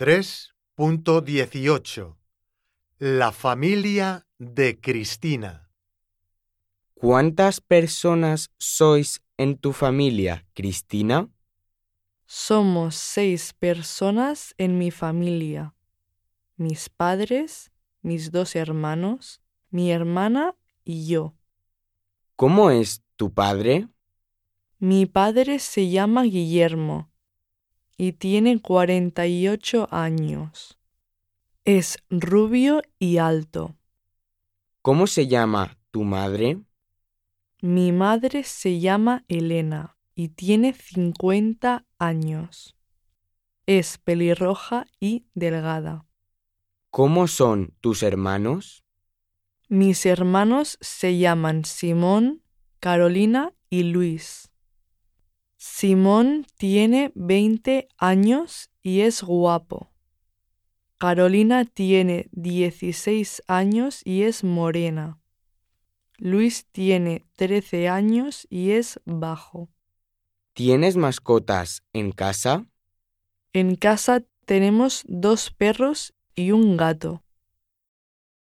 3.18 La familia de Cristina. ¿Cuántas personas sois en tu familia, Cristina? Somos seis personas en mi familia. Mis padres, mis dos hermanos, mi hermana y yo. ¿Cómo es tu padre? Mi padre se llama Guillermo y tiene 48 años. Es rubio y alto. ¿Cómo se llama tu madre? Mi madre se llama Elena y tiene 50 años. Es pelirroja y delgada. ¿Cómo son tus hermanos? Mis hermanos se llaman Simón, Carolina y Luis. Simón tiene 20 años y es guapo. Carolina tiene 16 años y es morena. Luis tiene 13 años y es bajo. ¿Tienes mascotas en casa? En casa tenemos dos perros y un gato.